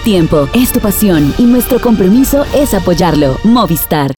tiempo, es tu pasión y nuestro compromiso es apoyarlo. Movistar.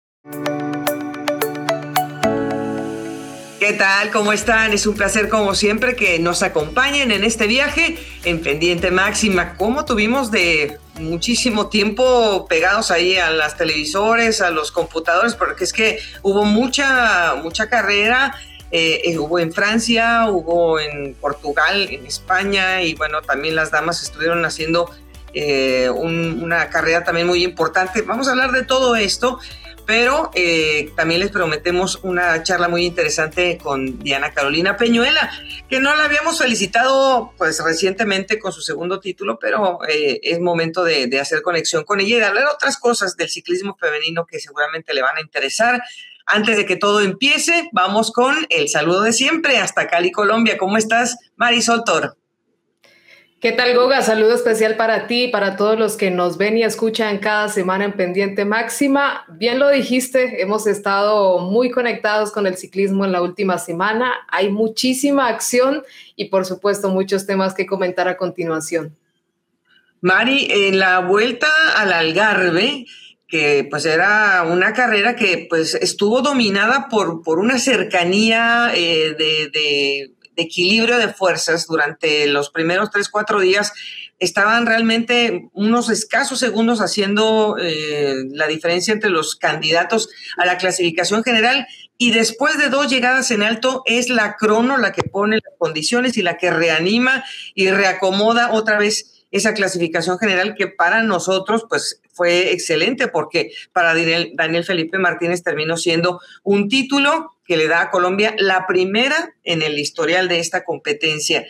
¿Qué tal? ¿Cómo están? Es un placer como siempre que nos acompañen en este viaje en pendiente máxima. Como tuvimos de muchísimo tiempo pegados ahí a las televisores, a los computadores, porque es que hubo mucha, mucha carrera. Eh, eh, hubo en Francia, hubo en Portugal, en España y bueno, también las damas estuvieron haciendo eh, una carrera también muy importante. Vamos a hablar de todo esto pero eh, también les prometemos una charla muy interesante con Diana Carolina Peñuela, que no la habíamos felicitado pues recientemente con su segundo título, pero eh, es momento de, de, hacer conexión con ella y de hablar otras cosas del ciclismo femenino que seguramente le van a interesar. Antes de que todo empiece, vamos con el saludo de siempre hasta Cali, Colombia. ¿Cómo estás, Marisol Toro? ¿Qué tal, Goga? Saludo especial para ti y para todos los que nos ven y escuchan cada semana en Pendiente Máxima. Bien lo dijiste, hemos estado muy conectados con el ciclismo en la última semana. Hay muchísima acción y, por supuesto, muchos temas que comentar a continuación. Mari, en la vuelta al Algarve, que pues era una carrera que pues estuvo dominada por, por una cercanía eh, de de equilibrio de fuerzas durante los primeros tres, cuatro días, estaban realmente unos escasos segundos haciendo eh, la diferencia entre los candidatos a la clasificación general. Y después de dos llegadas en alto es la crono la que pone las condiciones y la que reanima y reacomoda otra vez esa clasificación general que para nosotros pues fue excelente porque para Daniel Felipe Martínez terminó siendo un título que le da a Colombia la primera en el historial de esta competencia.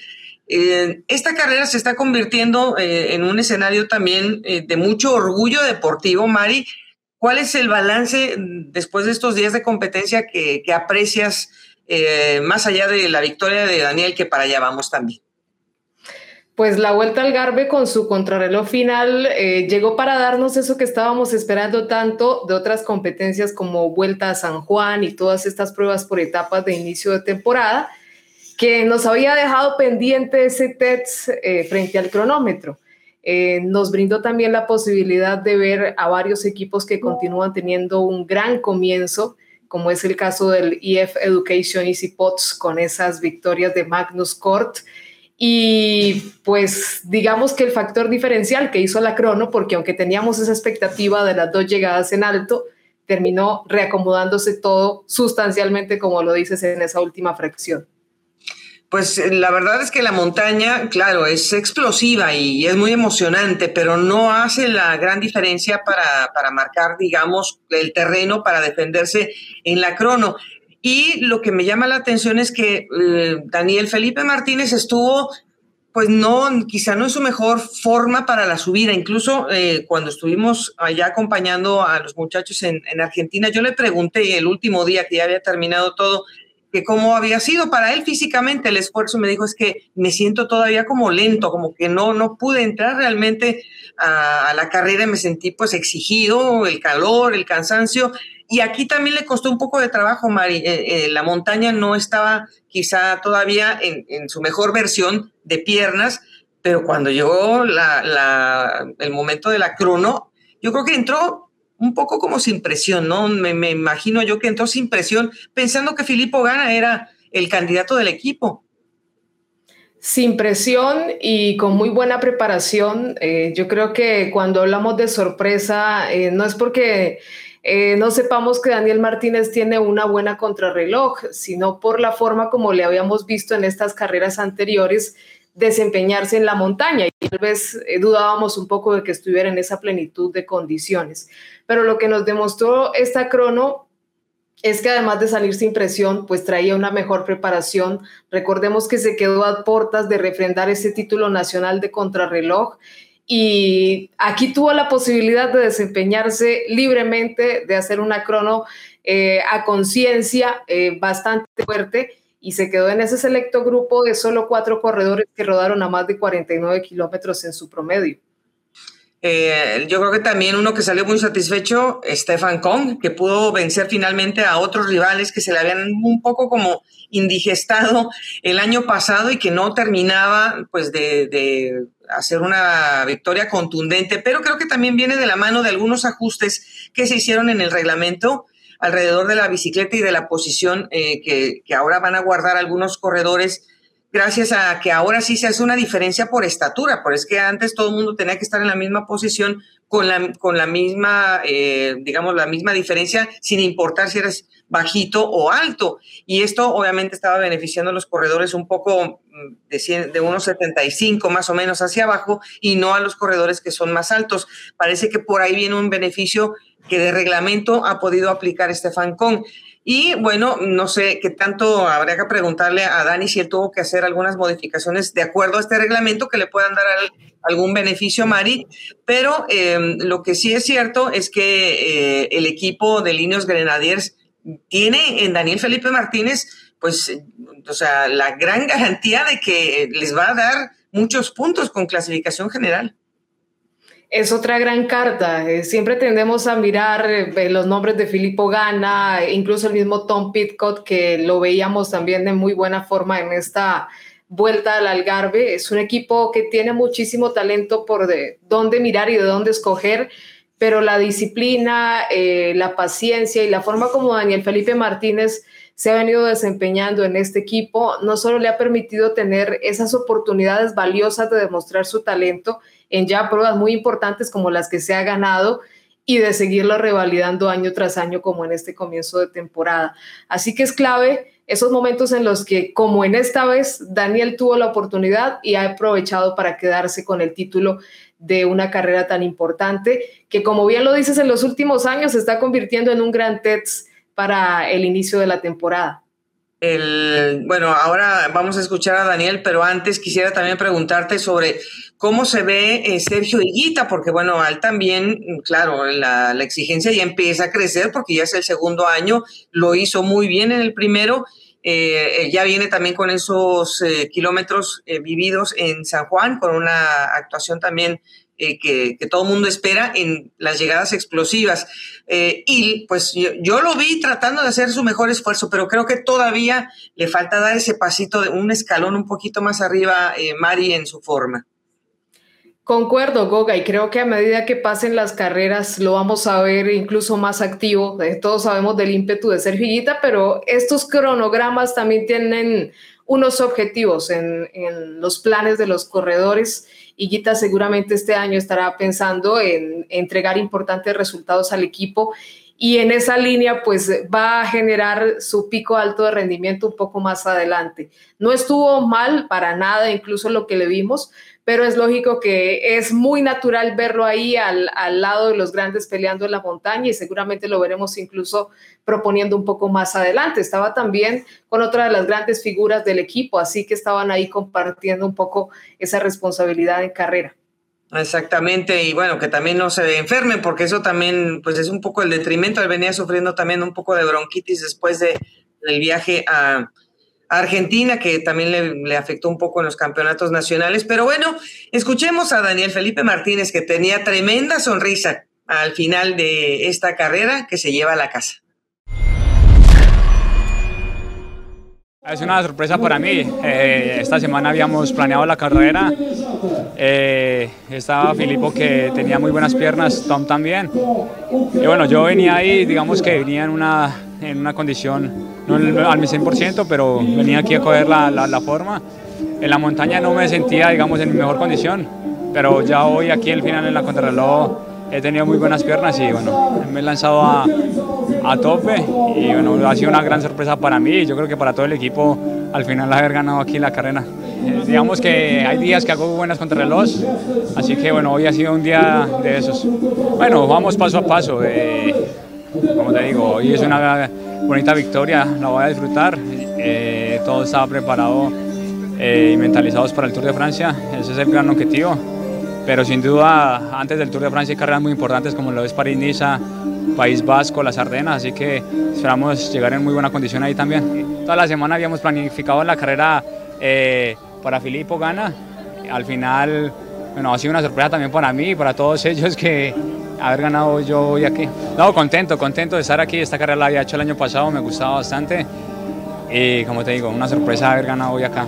Eh, esta carrera se está convirtiendo eh, en un escenario también eh, de mucho orgullo deportivo, Mari. ¿Cuál es el balance después de estos días de competencia que, que aprecias más allá de la victoria de Daniel, que para allá vamos también? Pues la vuelta al Garbe con su contrarreloj final eh, llegó para darnos eso que estábamos esperando tanto de otras competencias como Vuelta a San Juan y todas estas pruebas por etapas de inicio de temporada, que nos había dejado pendiente ese TETS eh, frente al cronómetro. Eh, nos brindó también la posibilidad de ver a varios equipos que continúan teniendo un gran comienzo, como es el caso del EF Education Easy Pots con esas victorias de Magnus Cort y pues digamos que el factor diferencial que hizo la crono, porque aunque teníamos esa expectativa de las dos llegadas en alto, terminó reacomodándose todo sustancialmente, como lo dices en esa última fracción. Pues eh, la verdad es que la montaña, claro, es explosiva y es muy emocionante, pero no hace la gran diferencia para, para marcar, digamos, el terreno para defenderse en la crono. Y lo que me llama la atención es que eh, Daniel Felipe Martínez estuvo, pues no, quizá no en su mejor forma para la subida. Incluso eh, cuando estuvimos allá acompañando a los muchachos en, en, Argentina, yo le pregunté el último día que ya había terminado todo, que cómo había sido para él físicamente el esfuerzo. Me dijo, es que me siento todavía como lento, como que no, no pude entrar realmente a, a la carrera, me sentí pues exigido, el calor, el cansancio y aquí también le costó un poco de trabajo, Mari. Eh, eh, la montaña no estaba quizá todavía en, su mejor versión de piernas, pero cuando llegó el momento de la crono, yo creo que entró un poco como sin presión, ¿no? Me, me imagino yo que entró sin presión, pensando que Filippo Gana era el candidato del equipo sin presión y con muy buena preparación. Eh, yo creo que cuando hablamos de sorpresa, no es porque eh, no sepamos que Daniel Martínez tiene una buena contrarreloj, sino por la forma como le habíamos visto en estas carreras anteriores desempeñarse en la montaña y tal vez eh, dudábamos un poco de que estuviera en esa plenitud de condiciones. Pero lo que nos demostró esta crono es que además de salir sin presión, pues traía una mejor preparación. Recordemos que se quedó a puertas de refrendar ese título nacional de contrarreloj y aquí tuvo la posibilidad de desempeñarse libremente, de hacer una crono eh, a conciencia eh, bastante fuerte y se quedó en ese selecto grupo de solo cuatro corredores que rodaron a más de 49 kilómetros en su promedio. Eh, yo creo que también uno que salió muy satisfecho, Stefan Kong, que pudo vencer finalmente a otros rivales que se le habían un poco como indigestado el año pasado y que no terminaba pues de, de hacer una victoria contundente, pero creo que también viene de la mano de algunos ajustes que se hicieron en el reglamento alrededor de la bicicleta y de la posición eh, que, que ahora van a guardar algunos corredores gracias a que ahora sí se hace una diferencia por estatura, por es que antes todo el mundo tenía que estar en la misma posición con la, con la misma, eh, digamos, la misma diferencia, sin importar si eres bajito o alto. Y esto obviamente estaba beneficiando a los corredores un poco mm, de, de unos 75 más o menos hacia abajo y no a los corredores que son más altos. Parece que por ahí viene un beneficio que de reglamento ha podido aplicar Estefan Kong. Y bueno, no sé qué tanto habría que preguntarle a Dani si él tuvo que hacer algunas modificaciones de acuerdo a este reglamento que le puedan dar algún beneficio a Mari, pero em, lo que sí es cierto es que eh, el equipo de Líneos Grenadiers tiene en Daniel Felipe Martínez, pues, o sea, la gran garantía de que les va a dar muchos puntos con clasificación general es otra gran carta. Eh, siempre tendemos a mirar eh, los nombres de Filippo Gana, incluso el mismo Tom Pitcott, que lo veíamos también de muy buena forma en esta vuelta al Algarve. Es un equipo que tiene muchísimo talento por de dónde mirar y de dónde escoger, pero la disciplina, eh, la paciencia y la forma como Daniel Felipe Martínez se ha venido desempeñando en este equipo, no solo le ha permitido tener esas oportunidades valiosas de demostrar su talento, en ya pruebas muy importantes como las que se ha ganado y de seguirlo revalidando año tras año como en este comienzo de temporada. Así que es clave esos momentos en los que, como en esta vez, Daniel tuvo la oportunidad y ha aprovechado para quedarse con el título de una carrera tan importante que, como bien lo dices, en los últimos años se está convirtiendo en un gran TEDx para el inicio de la temporada. El, bueno, ahora vamos a escuchar a Daniel, pero antes quisiera también preguntarte sobre cómo se ve eh, Sergio Higuita, porque bueno, él también, claro, la, exigencia ya empieza a crecer porque ya es el segundo año, lo hizo muy bien en el primero, eh, ya viene también con esos eh, kilómetros vividos en San Juan, con una actuación también eh, que, todo el mundo espera en las llegadas explosivas. Eh, y pues yo, lo vi tratando de hacer su mejor esfuerzo, pero creo que todavía le falta dar ese pasito de un escalón un poquito más arriba, eh, Mari, en su forma. Concuerdo, Goga, y creo que a medida que pasen las carreras lo vamos a ver incluso más activo. Todos sabemos del ímpetu de Sergio pero estos cronogramas también tienen unos objetivos en los planes de los corredores Higuita seguramente este año estará pensando en entregar importantes resultados al equipo y en esa línea pues va a generar su pico alto de rendimiento un poco más adelante. No estuvo mal para nada, incluso lo que le vimos, pero es lógico que es muy natural verlo ahí al, al, lado de los grandes peleando en la montaña y seguramente lo veremos incluso proponiendo un poco más adelante. Estaba también con otra de las grandes figuras del equipo, así que estaban ahí compartiendo un poco esa responsabilidad en carrera. Exactamente, y bueno, que también no se enfermen, porque eso también, pues es un poco el detrimento. Él venía sufriendo también un poco de bronquitis después de, del viaje a, Argentina, que también le, afectó un poco en los campeonatos nacionales. Pero bueno, escuchemos a Daniel Felipe Martínez, que tenía tremenda sonrisa al final de esta carrera que se lleva a la casa. Es una sorpresa para mí. Eh, esta semana habíamos planeado la carrera. Eh, estaba Filipo que tenía muy buenas piernas, Tom también. Y bueno, yo venía ahí, digamos que venía en una, en una condición, no al 100%, pero venía aquí a coger la, la, forma. En la montaña no me sentía, digamos, en mi mejor condición, pero ya hoy aquí al final en la contrarreloj he tenido muy buenas piernas y bueno, me he lanzado a, a tope y bueno, ha sido una gran sorpresa para mí y yo creo que para todo el equipo al final haber ganado aquí la carrera. Eh, digamos que hay días que hago buenas contrarreloj, así que bueno, hoy ha sido un día de esos. Bueno, vamos paso a paso. Eh, como te digo, hoy es una bonita victoria, la voy a disfrutar. Eh, todo estaba preparado y mentalizados para el Tour de Francia, ese es el gran objetivo. Pero sin duda, antes del Tour de Francia hay carreras muy importantes como lo es París-Niza, País Vasco, las Ardenas, así que esperamos llegar en muy buena condición ahí también. Toda la semana habíamos planificado la carrera eh, para Filippo Gana, al final bueno, ha sido una sorpresa también para mí y para todos ellos que haber ganado yo hoy aquí. No, contento, contento de estar aquí. Esta carrera la había hecho el año pasado, me gustaba bastante. Y como te digo, una sorpresa haber ganado hoy acá.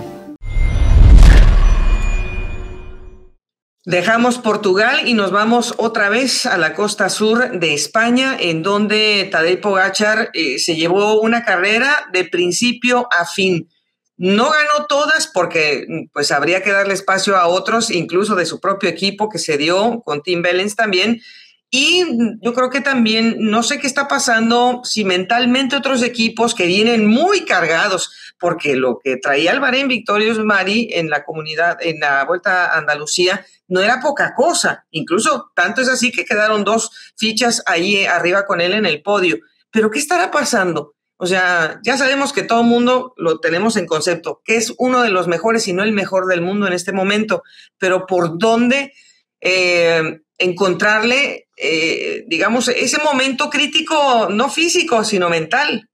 Dejamos Portugal y nos vamos otra vez a la costa sur de España, en donde Tadej Pogachar eh, se llevó una carrera de principio a fin. No ganó todas porque pues habría que darle espacio a otros, incluso de su propio equipo que se dio con Tim Bellens también. Y yo creo que también, no sé qué está pasando si mentalmente otros equipos que vienen muy cargados, porque lo que traía el Bahrein Victorious Mari en la comunidad, en la Vuelta a Andalucía, no era poca cosa. Incluso tanto es así que quedaron dos fichas ahí arriba con él en el podio. Pero ¿qué estará pasando? O sea, ya sabemos que todo el mundo lo tenemos en concepto, que es uno de los mejores y no el mejor del mundo en este momento, pero ¿por dónde eh, encontrarle, eh, digamos, ese momento crítico, no físico, sino mental?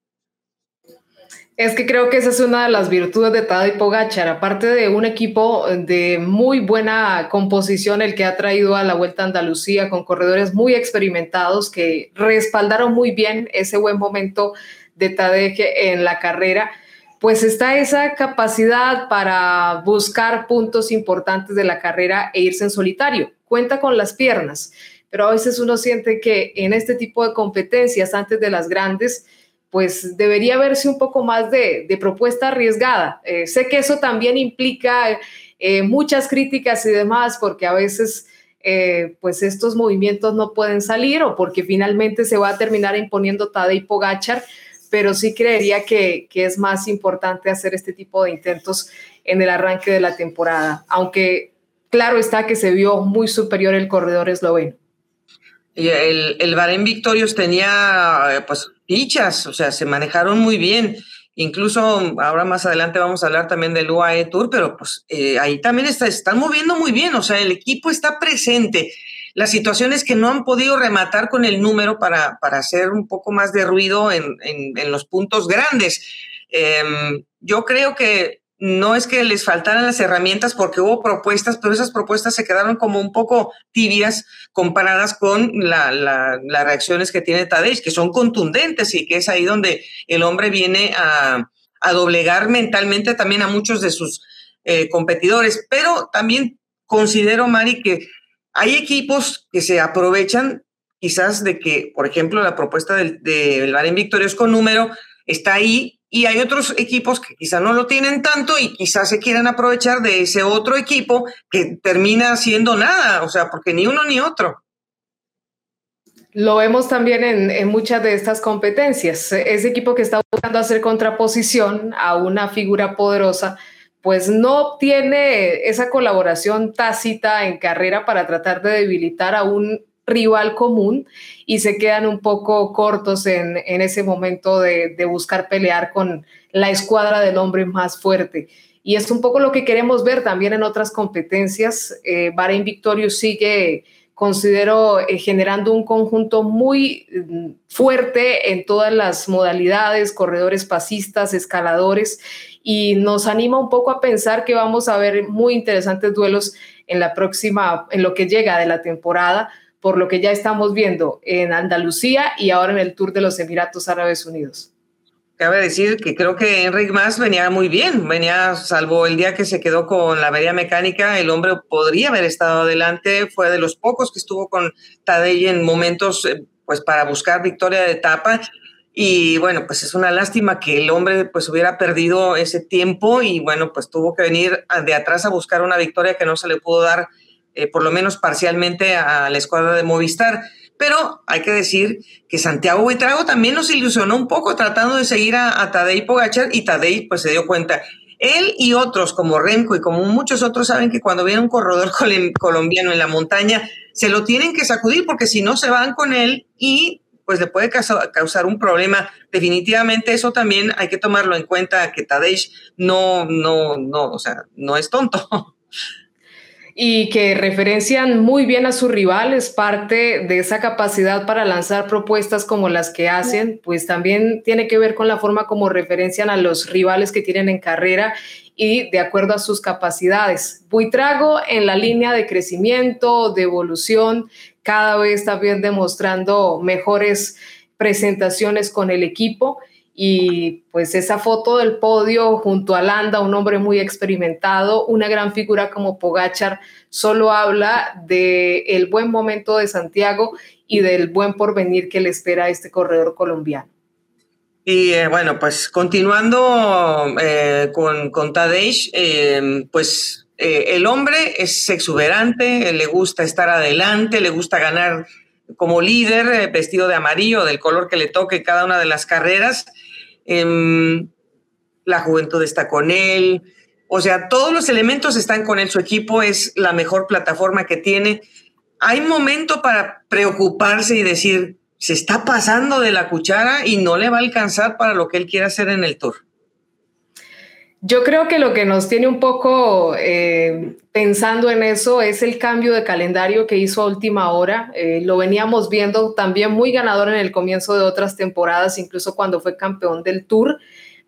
Es que creo que esa es una de las virtudes de Tadej Pogachar, aparte de un equipo de muy buena composición, el que ha traído a la Vuelta a Andalucía con corredores muy experimentados que respaldaron muy bien ese buen momento de Tadej en la carrera, pues está esa capacidad para buscar puntos importantes de la carrera e irse en solitario. Cuenta con las piernas, pero a veces uno siente que en este tipo de competencias, antes de las grandes, pues debería verse un poco más de, propuesta arriesgada. Eh, sé que eso también implica eh, muchas críticas y demás, porque a veces eh, pues estos movimientos no pueden salir o porque finalmente se va a terminar imponiendo Tadej Pogachar, pero sí creería que, que, es más importante hacer este tipo de intentos en el arranque de la temporada, aunque claro está que se vio muy superior el corredor esloveno. Y el, el Bahrein Victorious tenía pues fichas, o sea, se manejaron muy bien. Incluso ahora más adelante vamos a hablar también del UAE Tour, pero pues eh, ahí también está, están moviendo muy bien, o sea, el equipo está presente. Las situaciones que no han podido rematar con el número para, para hacer un poco más de ruido en, en, los puntos grandes. Em, yo creo que no es que les faltaran las herramientas porque hubo propuestas, pero esas propuestas se quedaron como un poco tibias comparadas con las reacciones que tiene Tadej, que son contundentes y que es ahí donde el hombre viene a, doblegar mentalmente también a muchos de sus eh, competidores. Pero también considero, Mari, que hay equipos que se aprovechan quizás de que, por ejemplo, la propuesta del, del Bar en Victorios con número está ahí y hay otros equipos que quizá no lo tienen tanto y quizás se quieran aprovechar de ese otro equipo que termina haciendo nada, o sea, porque ni uno ni otro. Lo vemos también en, muchas de estas competencias. Ese equipo que está buscando hacer contraposición a una figura poderosa, pues no tiene esa colaboración tácita en carrera para tratar de debilitar a un rival común y se quedan un poco cortos en, ese momento de, buscar pelear con la escuadra del hombre más fuerte. Y es un poco lo que queremos ver también en otras competencias. Eh, Bahrein sigue, considero, eh, generando un conjunto muy mm, fuerte en todas las modalidades, corredores pasistas, escaladores, y nos anima un poco a pensar que vamos a ver muy interesantes duelos en la próxima, en lo que llega de la temporada, por lo que ya estamos viendo en Andalucía y ahora en el Tour de los Emiratos Árabes Unidos. Cabe decir que creo que Enric Mas venía muy bien, venía, salvo el día que se quedó con la avería mecánica, el hombre podría haber estado adelante, fue de los pocos que estuvo con Tadej en momentos eh, pues para buscar victoria de etapa y bueno, pues es una lástima que el hombre pues hubiera perdido ese tiempo y bueno, pues tuvo que venir de atrás a buscar una victoria que no se le pudo dar eh, por lo menos parcialmente a la escuadra de Movistar. Pero hay que decir que Santiago Buitrago también nos ilusionó un poco tratando de seguir a, a Tadej Pogachar y Tadej pues se dio cuenta. Él y otros como Remco y como muchos otros saben que cuando viene un corredor colombiano en la montaña se lo tienen que sacudir porque si no se van con él y pues le puede causar un problema. Definitivamente eso también hay que tomarlo en cuenta que Tadej no, no, no, o sea, no es tonto. y que referencian muy bien a su rival, es parte de esa capacidad para lanzar propuestas como las que hacen, pues también tiene que ver con la forma como referencian a los rivales que tienen en carrera y de acuerdo a sus capacidades. Buitrago en la línea de crecimiento, de evolución, cada vez también demostrando mejores presentaciones con el equipo y pues esa foto del podio junto a Landa, un hombre muy experimentado, una gran figura como Pogachar, solo habla del el buen momento de Santiago y del buen porvenir que le espera a este corredor colombiano. Y eh, bueno, pues continuando eh, con, con Tadej, eh, pues el hombre es exuberante, le gusta estar adelante, le gusta ganar como líder, vestido de amarillo, del color que le toque cada una de las carreras. Em, la juventud está con él. O sea, todos los elementos están con él. Su equipo es la mejor plataforma que tiene. Hay momento para preocuparse y decir, se está pasando de la cuchara y no le va a alcanzar para lo que él quiere hacer en el tour. Yo creo que lo que nos tiene un poco eh, pensando en eso es el cambio de calendario que hizo a última hora. Eh, lo veníamos viendo también muy ganador en el comienzo de otras temporadas, incluso cuando fue campeón del Tour.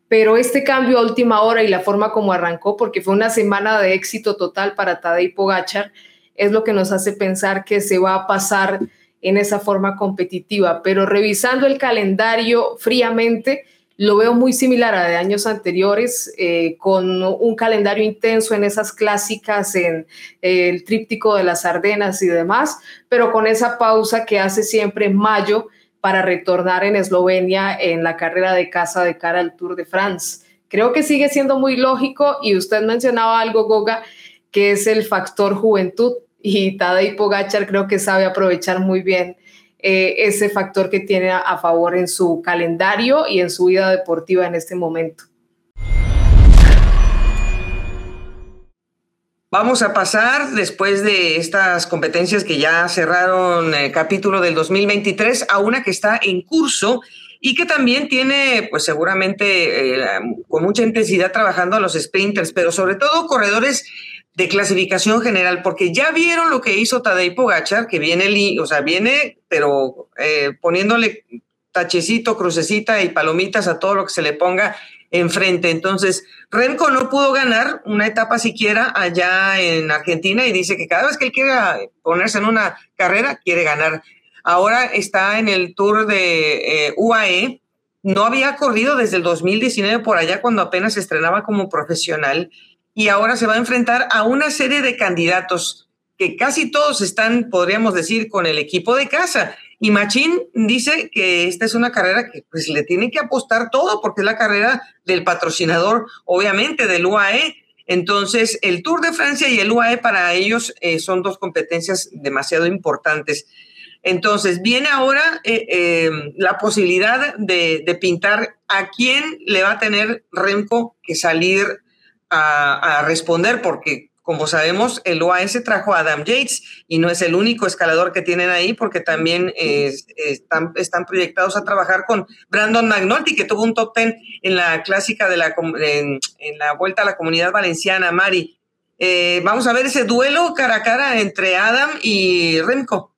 Pero este cambio a última hora y la forma como arrancó, porque fue una semana de éxito total para Tadej Pogachar, es lo que nos hace pensar que se va a pasar en esa forma competitiva. Pero revisando el calendario fríamente, lo veo muy similar a de años anteriores, eh, con un calendario intenso en esas clásicas, en eh, el tríptico de las Ardenas y demás, pero con esa pausa que hace siempre en mayo para retornar en Eslovenia en la carrera de casa de cara al Tour de France. Creo que sigue siendo muy lógico y usted mencionaba algo, Goga, que es el factor juventud y Tadej Pogachar creo que sabe aprovechar muy bien eh, ese factor que tiene a, favor en su calendario y en su vida deportiva en este momento. Vamos a pasar, después de estas competencias que ya cerraron el capítulo del 2023, a una que está en curso y que también tiene, pues seguramente, eh, con mucha intensidad trabajando a los sprinters, pero sobre todo corredores de clasificación general, porque ya vieron lo que hizo Tadej Pogachar, que viene, o sea, viene, pero eh, poniéndole tachecito, crucecita y palomitas a todo lo que se le ponga enfrente. Entonces, Remco no pudo ganar una etapa siquiera allá en Argentina y dice que cada vez que él quiera ponerse en una carrera, quiere ganar. Ahora está en el Tour de eh, UAE. No había corrido desde el 2019 por allá cuando apenas estrenaba como profesional y ahora se va a enfrentar a una serie de candidatos que casi todos están, podríamos decir, con el equipo de casa. Y Machín dice que esta es una carrera que pues le tiene que apostar todo porque es la carrera del patrocinador, obviamente, del UAE. Entonces, el Tour de Francia y el UAE para ellos eh, son dos competencias demasiado importantes. Entonces, viene ahora eh, eh, la posibilidad de, de, pintar a quién le va a tener Remco que salir a, responder porque como sabemos, el OAS trajo a Adam Yates y no es el único escalador que tienen ahí porque también están, están, proyectados a trabajar con Brandon McNulty, que tuvo un top ten en la clásica de la, en, la Vuelta a la Comunidad Valenciana, Mari. Eh, vamos a ver ese duelo cara a cara entre Adam y Remco.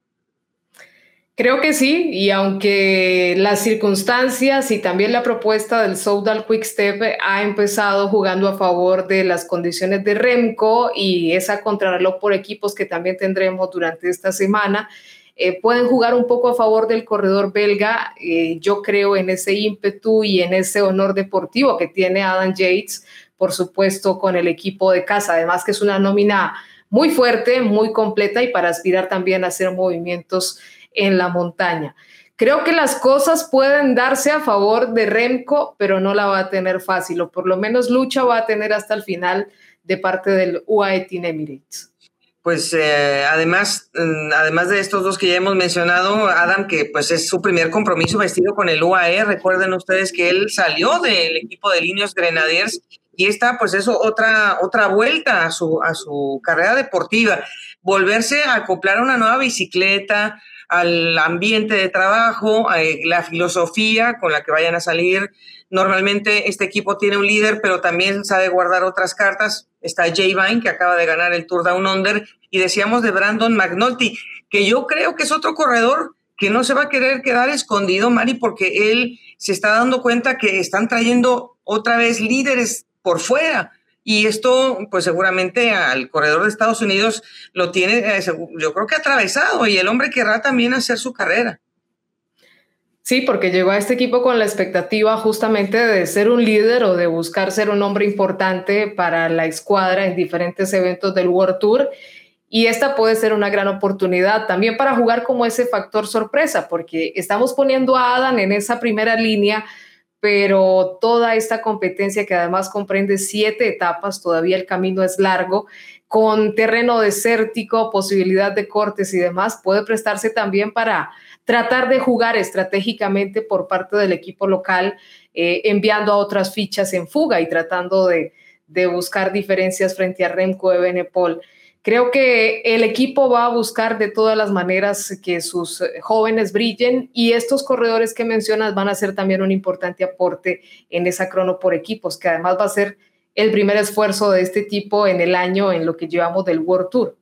Creo que sí, y aunque las circunstancias y también la propuesta del Soudal Quick Step ha empezado jugando a favor de las condiciones de Remco y esa contrarreloj por equipos que también tendremos durante esta semana, eh, pueden jugar un poco a favor del corredor belga. Eh, yo creo en ese ímpetu y en ese honor deportivo que tiene Adam Yates, por supuesto, con el equipo de casa. Además que es una nómina muy fuerte, muy completa y para aspirar también a hacer movimientos en la montaña. Creo que las cosas pueden darse a favor de Remco, pero no la va a tener fácil, o por lo menos lucha va a tener hasta el final de parte del UAE Team Emirates. Pues eh, además, mm, además de estos dos que ya hemos mencionado, Adam, que pues es su primer compromiso vestido con el UAE, recuerden ustedes que él salió del equipo de Líneas Grenadiers y esta pues es otra, otra vuelta a su, a su carrera deportiva, volverse a acoplar una nueva bicicleta, al ambiente de trabajo, eh, la filosofía con la que vayan a salir. Normalmente este equipo tiene un líder, pero también sabe guardar otras cartas. Está Jay Vine, que acaba de ganar el Tour Down Under, y decíamos de Brandon McNulty, que yo creo que es otro corredor que no se va a querer quedar escondido, Mari, porque él se está dando cuenta que están trayendo otra vez líderes por fuera. Y esto, pues seguramente al corredor de Estados Unidos lo tiene, eh, yo creo que atravesado, y el hombre querrá también hacer su carrera. Sí, porque llegó a este equipo con la expectativa justamente de ser un líder o de buscar ser un hombre importante para la escuadra en diferentes eventos del World Tour. Y esta puede ser una gran oportunidad también para jugar como ese factor sorpresa, porque estamos poniendo a Adam en esa primera línea pero toda esta competencia que además comprende siete etapas, todavía el camino es largo, con terreno desértico, posibilidad de cortes y demás, puede prestarse también para tratar de jugar estratégicamente por parte del equipo local, eh, enviando a otras fichas en fuga y tratando de, de buscar diferencias frente a Remco de Benepol. Creo que el equipo va a buscar de todas las maneras que sus jóvenes brillen y estos corredores que mencionas van a ser también un importante aporte en esa crono por equipos, que además va a ser el primer esfuerzo de este tipo en el año en lo que llevamos del World Tour.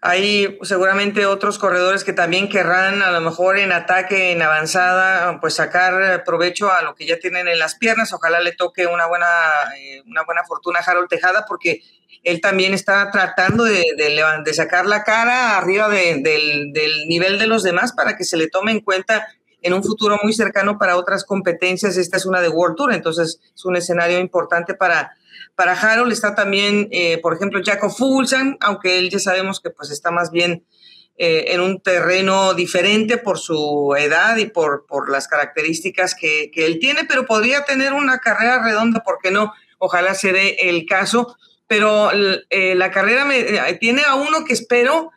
Hay seguramente otros corredores que también querrán, a lo mejor en ataque, en avanzada, pues sacar provecho a lo que ya tienen en las piernas. Ojalá le toque una buena, eh, una buena fortuna a Harold Tejada, porque él también está tratando de, de, sacar la cara arriba del, del, nivel de los demás para que se le tome en cuenta en un futuro muy cercano para otras competencias. Esta es una de World Tour, entonces es un escenario importante para, para Harold. Está también, eh, por ejemplo, Jacob Fulsan, aunque él ya sabemos que pues está más bien eh, en un terreno diferente por su edad y por, por las características que, que él tiene, pero podría tener una carrera redonda, ¿por qué no? Ojalá se dé el caso pero eh, la carrera me, eh, tiene a uno que espero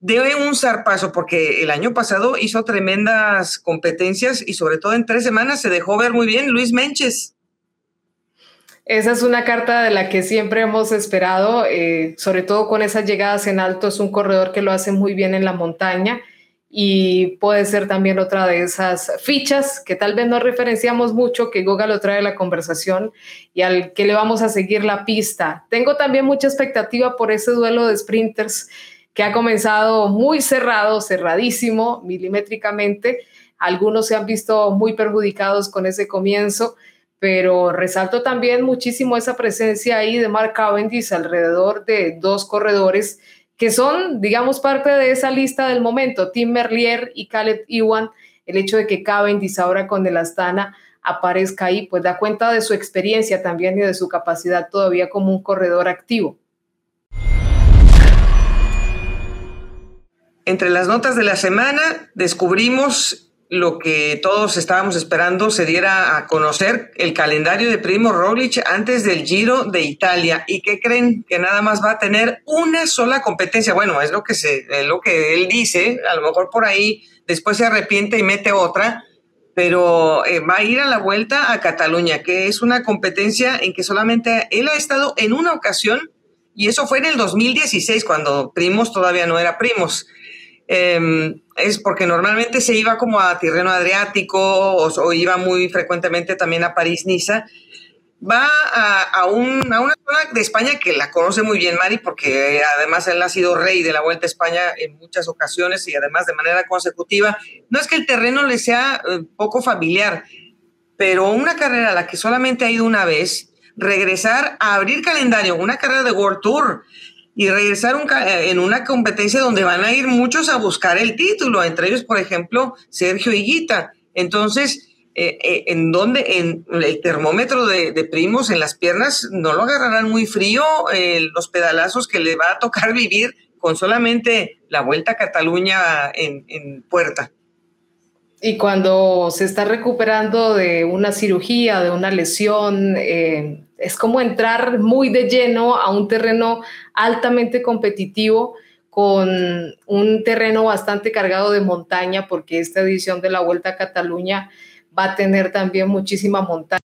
debe un zarpazo, porque el año pasado hizo tremendas competencias y sobre todo en tres semanas se dejó ver muy bien Luis Menches. Esa es una carta de la que siempre hemos esperado, eh, sobre todo con esas llegadas en alto, es un corredor que lo hace muy bien en la montaña y puede ser también otra de esas fichas que tal vez no referenciamos mucho, que Goga lo trae a la conversación y al que le vamos a seguir la pista. Tengo también mucha expectativa por ese duelo de sprinters que ha comenzado muy cerrado, cerradísimo, milimétricamente. Algunos se han visto muy perjudicados con ese comienzo, pero resalto también muchísimo esa presencia ahí de Mark Cavendish alrededor de dos corredores que son, digamos, parte de esa lista del momento, Tim Merlier y Caleb Iwan, el hecho de que Cavendish ahora con el Astana aparezca ahí, pues da cuenta de su experiencia también y de su capacidad todavía como un corredor activo. Entre las notas de la semana descubrimos lo que todos estábamos esperando se diera a conocer el calendario de Primo Roglic antes del Giro de Italia. ¿Y qué creen? Que nada más va a tener una sola competencia. Bueno, es lo que, se, es lo que él dice. A lo mejor por ahí después se arrepiente y mete otra. Pero eh, va a ir a la vuelta a Cataluña, que es una competencia en que solamente él ha estado en una ocasión y eso fue en el 2016, cuando Primos todavía no era Primos. Em, es porque normalmente se iba como a Tirreno Adriático o, iba muy frecuentemente también a París-Niza. Va a, una zona de España que la conoce muy bien Mari, porque además él ha sido rey de la Vuelta a España en muchas ocasiones y además de manera consecutiva. No es que el terreno le sea eh, poco familiar, pero una carrera a la que solamente ha ido una vez, regresar a abrir calendario, una carrera de World Tour, y regresar eh, en una competencia donde van a ir muchos a buscar el título, entre ellos, por ejemplo, Sergio Higuita. Entonces, eh, eh, en donde en el termómetro de, primos en las piernas no lo agarrarán muy frío los pedalazos que le va a tocar vivir con solamente la vuelta a Cataluña en, puerta. Y cuando se está recuperando de una cirugía, de una lesión, es como entrar muy de lleno a un terreno altamente competitivo con un terreno bastante cargado de montaña, porque esta edición de la Vuelta a Cataluña va a tener también muchísima montaña.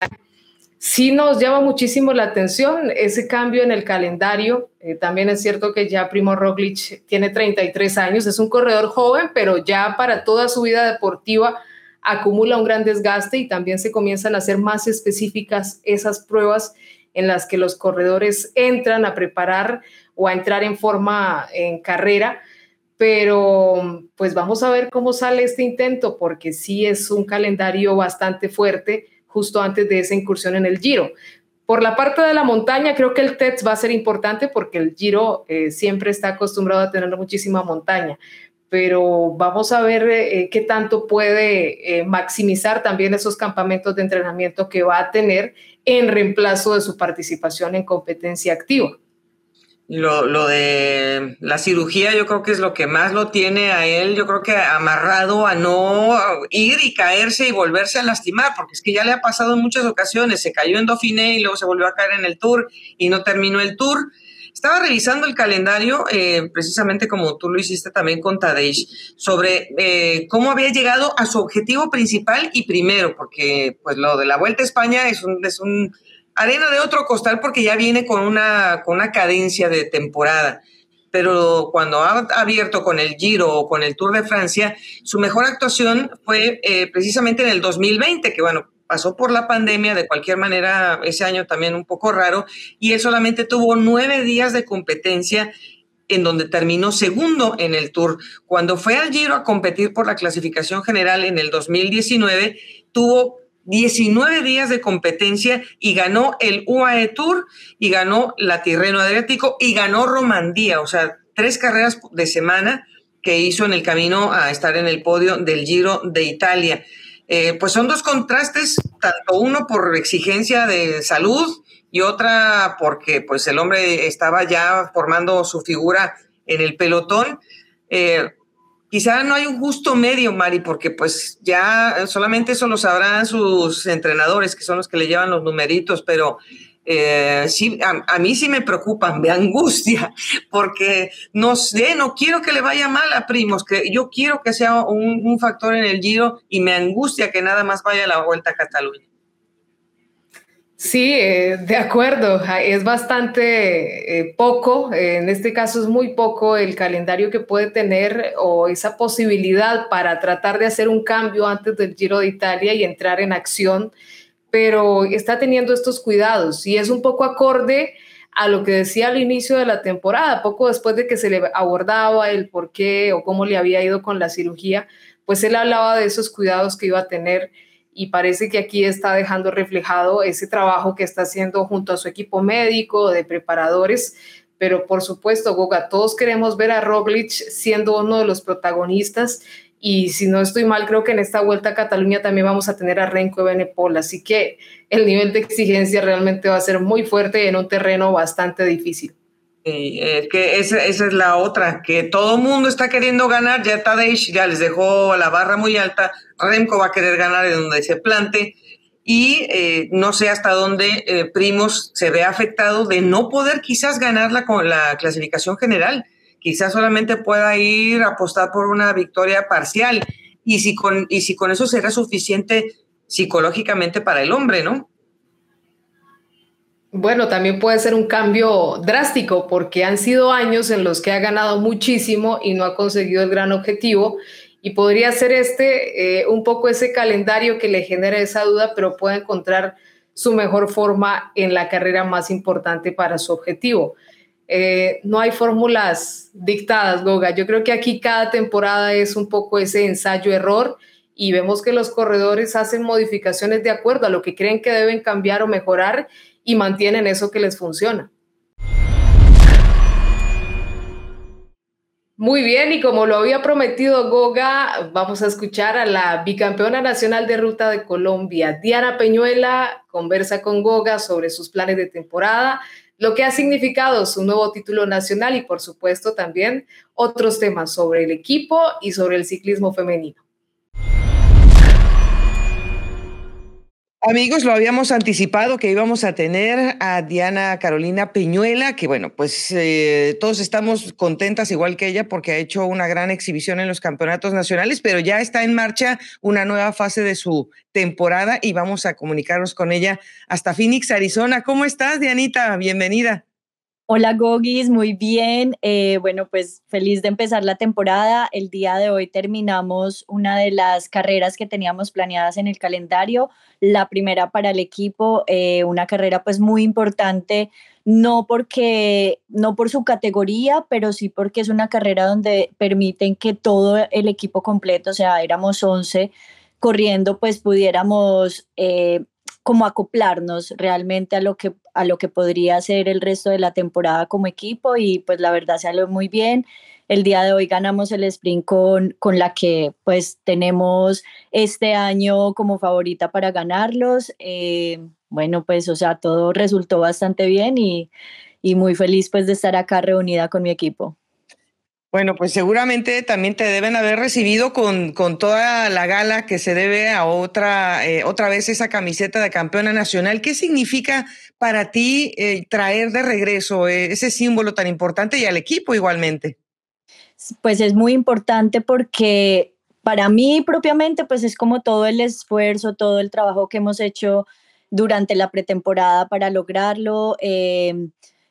Sí nos llama muchísimo la atención ese cambio en el calendario. Eh, también es cierto que ya Primo Roglic tiene 33 años, es un corredor joven, pero ya para toda su vida deportiva acumula un gran desgaste y también se comienzan a hacer más específicas esas pruebas en las que los corredores entran a preparar o a entrar en forma en carrera. Pero pues vamos a ver cómo sale este intento, porque sí es un calendario bastante fuerte justo antes de esa incursión en el Giro. Por la parte de la montaña, creo que el TETS va a ser importante porque el Giro eh, siempre está acostumbrado a tener muchísima montaña, pero vamos a ver eh, qué tanto puede eh, maximizar también esos campamentos de entrenamiento que va a tener en reemplazo de su participación en competencia activa. Lo, lo, de la cirugía yo creo que es lo que más lo tiene a él, yo creo que amarrado a no ir y caerse y volverse a lastimar, porque es que ya le ha pasado en muchas ocasiones, se cayó en Dauphiné y luego se volvió a caer en el Tour y no terminó el Tour. Estaba revisando el calendario, eh, precisamente como tú lo hiciste también con Tadej, sobre eh, cómo había llegado a su objetivo principal y primero, porque pues lo de la Vuelta a España es un, es un arena de otro costal porque ya viene con una, con una cadencia de temporada. Pero cuando ha abierto con el Giro o con el Tour de Francia, su mejor actuación fue eh, precisamente en el 2020, que bueno, pasó por la pandemia, de cualquier manera ese año también un poco raro, y él solamente tuvo nueve días de competencia en donde terminó segundo en el Tour. Cuando fue al Giro a competir por la clasificación general en el 2019, tuvo 19 días de competencia y ganó el UAE Tour y ganó la Tirreno Adriático y ganó Romandía, o sea, tres carreras de semana que hizo en el camino a estar en el podio del Giro de Italia. Eh, pues son dos contrastes, tanto uno por exigencia de salud y otra porque pues el hombre estaba ya formando su figura en el pelotón. Eh, Quizá no hay un justo medio, Mari, porque pues ya solamente eso lo sabrán sus entrenadores, que son los que le llevan los numeritos, pero eh, sí, a, mí sí me preocupan, me angustia, porque no sé, no quiero que le vaya mal a Primos, que yo quiero que sea un, factor en el Giro y me angustia que nada más vaya la Vuelta a Cataluña. Sí, eh, de acuerdo. Es bastante eh, poco, en este caso es muy poco el calendario que puede tener o esa posibilidad para tratar de hacer un cambio antes del Giro de Italia y entrar en acción, pero está teniendo estos cuidados y es un poco acorde a lo que decía al inicio de la temporada, poco después de que se le abordaba el por qué o cómo le había ido con la cirugía, pues él hablaba de esos cuidados que iba a tener y parece que aquí está dejando reflejado ese trabajo que está haciendo junto a su equipo médico, de preparadores, pero por supuesto, Goga, todos queremos ver a Roglic siendo uno de los protagonistas y si no estoy mal, creo que en esta vuelta a Cataluña también vamos a tener a Renko Benepol, así que el nivel de exigencia realmente va a ser muy fuerte en un terreno bastante difícil. es que esa, es la otra, que todo mundo está queriendo ganar, ya Tadej ya les dejó la barra muy alta, Remco va a querer ganar en donde se plante y eh, no sé hasta dónde eh, Primos se ve afectado de no poder quizás ganarla con la clasificación general. Quizás solamente pueda ir a apostar por una victoria parcial y si con, y si con eso será suficiente psicológicamente para el hombre, ¿no? Bueno, también puede ser un cambio drástico porque han sido años en los que ha ganado muchísimo y no ha conseguido el gran objetivo y podría ser este eh, un poco ese calendario que le genera esa duda, pero puede encontrar su mejor forma en la carrera más importante para su objetivo. Eh, no hay fórmulas dictadas, Goga. Yo creo que aquí cada temporada es un poco ese ensayo-error y vemos que los corredores hacen modificaciones de acuerdo a lo que creen que deben cambiar o mejorar y mantienen eso que les funciona. Muy bien, y como lo había prometido Goga, vamos a escuchar a la bicampeona nacional de ruta de Colombia, Diana Peñuela, conversa con Goga sobre sus planes de temporada, lo que ha significado su nuevo título nacional y por supuesto también otros temas sobre el equipo y sobre el ciclismo femenino. Amigos, lo habíamos anticipado que íbamos a tener a Diana Carolina Peñuela, que bueno, pues eh, todos estamos contentas igual que ella porque ha hecho una gran exhibición en los campeonatos nacionales, pero ya está en marcha una nueva fase de su temporada y vamos a comunicarnos con ella hasta Phoenix, Arizona. ¿Cómo estás, Dianita? Bienvenida. Hola Gogis, muy bien. Eh, bueno, pues feliz de empezar la temporada. El día de hoy terminamos una de las carreras que teníamos planeadas en el calendario, la primera para el equipo, eh, una carrera pues muy importante, no porque, no por su categoría, pero sí porque es una carrera donde permiten que todo el equipo completo, o sea, éramos 11 corriendo, pues pudiéramos... Eh, como acoplarnos realmente a lo que a lo que podría ser el resto de la temporada como equipo y pues la verdad salió muy bien. El día de hoy ganamos el sprint con, con la que pues tenemos este año como favorita para ganarlos. Eh, bueno, pues o sea, todo resultó bastante bien y, y muy feliz pues de estar acá reunida con mi equipo. Bueno, pues seguramente también te deben haber recibido con, con toda la gala que se debe a otra, eh, otra vez esa camiseta de campeona nacional. ¿Qué significa para ti eh, traer de regreso eh, ese símbolo tan importante y al equipo igualmente? Pues es muy importante porque para mí propiamente, pues es como todo el esfuerzo, todo el trabajo que hemos hecho durante la pretemporada para lograrlo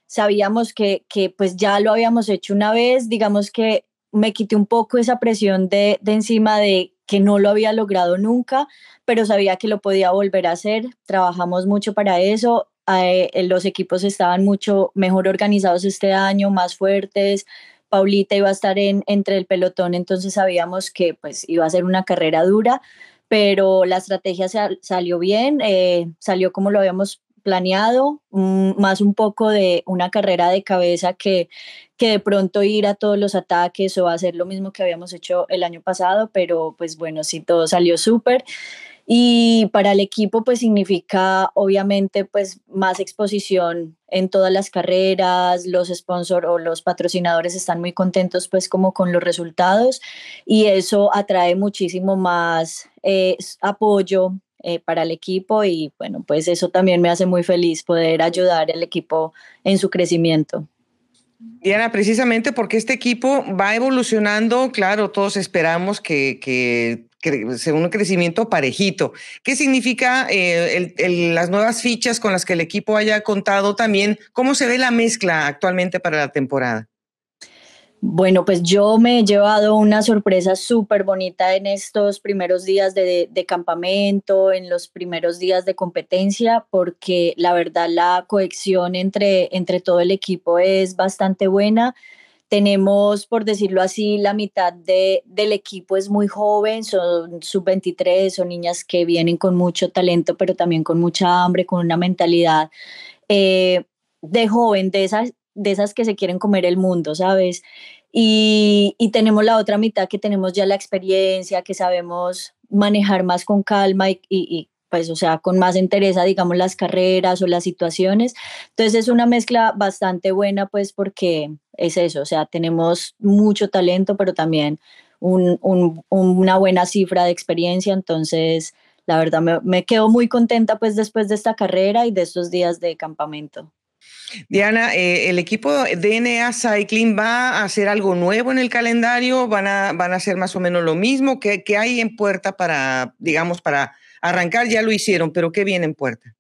sabíamos que, que pues ya lo habíamos hecho una vez, digamos que me quité un poco esa presión de, de encima de que no lo había logrado nunca, pero sabía que lo podía volver a hacer. Trabajamos mucho para eso. Eh, los equipos estaban mucho mejor organizados este año, más fuertes. Paulita iba a estar en, entre el pelotón, entonces sabíamos que pues iba a ser una carrera dura, pero la estrategia salió bien, eh, salió como lo habíamos planeado, más un poco de una carrera de cabeza que, que de pronto ir a todos los ataques o hacer lo mismo que habíamos hecho el año pasado, pero pues bueno, sí, todo salió súper. Y para el equipo pues significa obviamente pues más exposición en todas las carreras, los sponsors o los patrocinadores están muy contentos pues como con los resultados y eso atrae muchísimo más eh, apoyo eh, para el equipo y bueno, pues eso también me hace muy feliz poder ayudar al equipo en su crecimiento. Diana, precisamente porque este equipo va evolucionando, claro, todos esperamos que, que, sea un crecimiento parejito. ¿Qué significa eh, las nuevas fichas con las que el equipo haya contado también? ¿Cómo se ve la mezcla actualmente para la temporada? Bueno, pues yo me he llevado una sorpresa súper bonita en estos primeros días de, campamento, en los primeros días de competencia, porque la verdad la cohesión entre, entre todo el equipo es bastante buena. Tenemos, por decirlo así, la mitad de, del equipo es muy joven, son sub-23, son niñas que vienen con mucho talento, pero también con mucha hambre, con una mentalidad eh, de joven, de esas, de esas que se quieren comer el mundo, ¿sabes? Y, tenemos la otra mitad que tenemos ya la experiencia, que sabemos manejar más con calma y, pues, o sea, con más entereza, digamos, las carreras o las situaciones. Entonces es una mezcla bastante buena, pues, porque es eso, o sea, tenemos mucho talento, pero también una buena cifra de experiencia. Entonces, la verdad, me, me quedo muy contenta, pues, después de esta carrera y de estos días de campamento. Diana, eh, ¿el equipo DNA Cycling va a hacer algo nuevo en el calendario? ¿Van a, van a hacer más o menos lo mismo? ¿Qué, ¿Qué, hay en puerta para, digamos, para arrancar? Ya lo hicieron, pero ¿qué viene en puerta?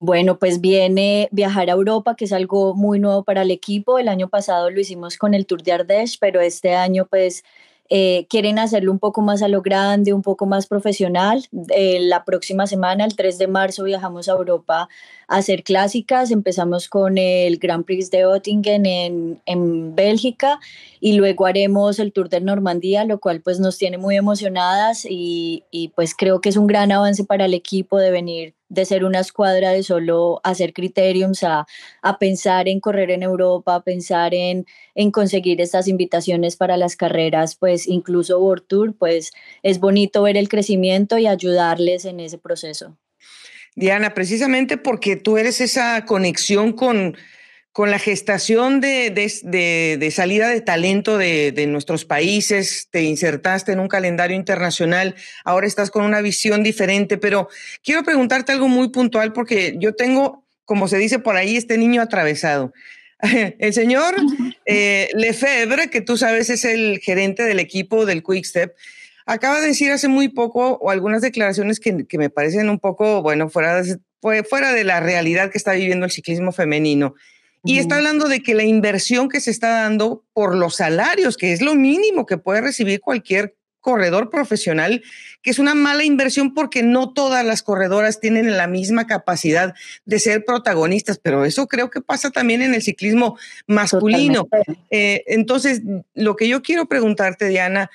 Bueno, pues viene viajar a Europa, que es algo muy nuevo para el equipo. El año pasado lo hicimos con el Tour de Ardèche, pero este año pues eh, quieren hacerlo un poco más a lo grande, un poco más profesional. Eh, la próxima semana, el 3 de marzo, viajamos a Europa a hacer clásicas. Empezamos con el Grand Prix de Ottingen en, en Bélgica y luego haremos el Tour de Normandía, lo cual pues nos tiene muy emocionadas y, y pues creo que es un gran avance para el equipo de venir de ser una escuadra de solo hacer criteriums a, a pensar en correr en Europa, a pensar en, en conseguir estas invitaciones para las carreras, pues incluso World Tour, pues es bonito ver el crecimiento y ayudarles en ese proceso. Diana, precisamente porque tú eres esa conexión con, con la gestación de, de, salida de talento de, de, nuestros países, te insertaste en un calendario internacional, ahora estás con una visión diferente, pero quiero preguntarte algo muy puntual porque yo tengo, como se dice por ahí, este niño atravesado. El señor eh, Lefebvre, que tú sabes es el gerente del equipo del Quickstep, acaba de decir hace muy poco o algunas declaraciones que, que me parecen un poco, bueno, fuera de, fuera de la realidad que está viviendo el ciclismo femenino. Y está hablando de que la inversión que se está dando por los salarios, que es lo mínimo que puede recibir cualquier corredor profesional, que es una mala inversión porque no todas las corredoras tienen la misma capacidad de ser protagonistas, pero eso creo que pasa también en el ciclismo masculino. Eh, entonces, lo que yo quiero preguntarte, Diana,